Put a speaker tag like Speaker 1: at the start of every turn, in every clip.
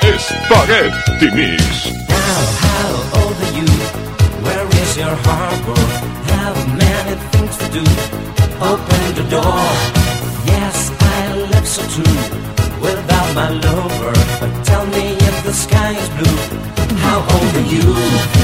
Speaker 1: Spaghetti Mix.
Speaker 2: Now, how old are you? Where is your harbor? How many things to do? Open the door. Yes, I love so too. Without my lover, but tell me if the sky is blue. How old are you?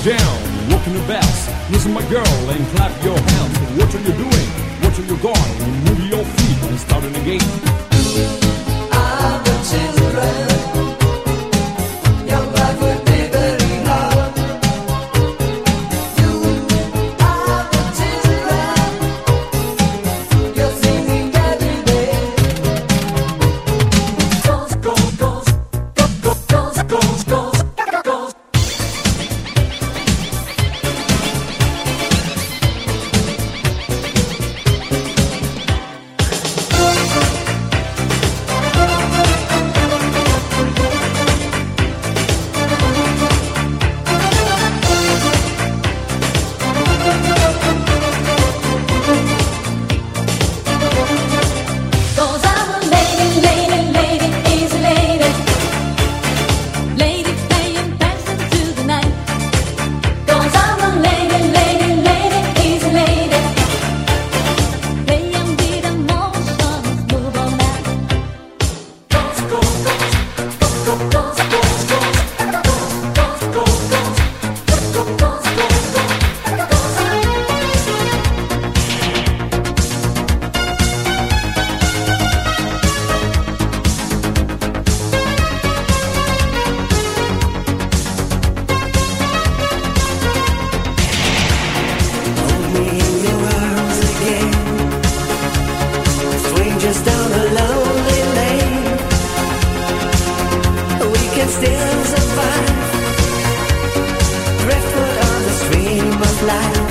Speaker 3: It down, walking the best. Listen, my girl, and clap your hands. What are you doing? What are you going? Move your feet and starting again.
Speaker 4: Cause
Speaker 2: life.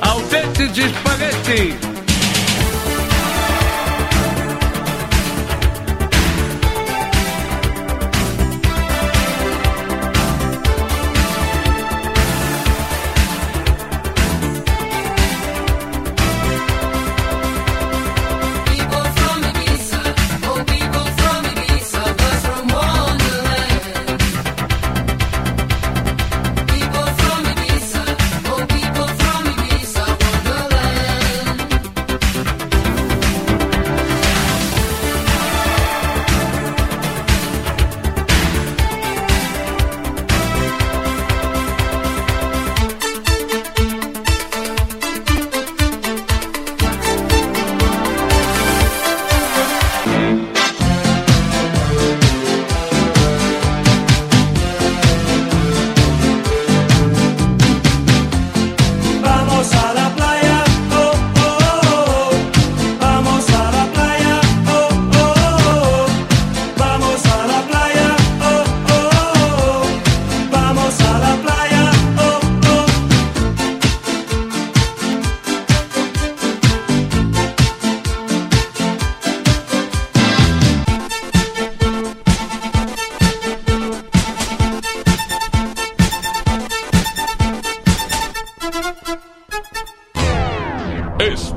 Speaker 5: Al de espaguete.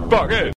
Speaker 5: Fuck
Speaker 1: it.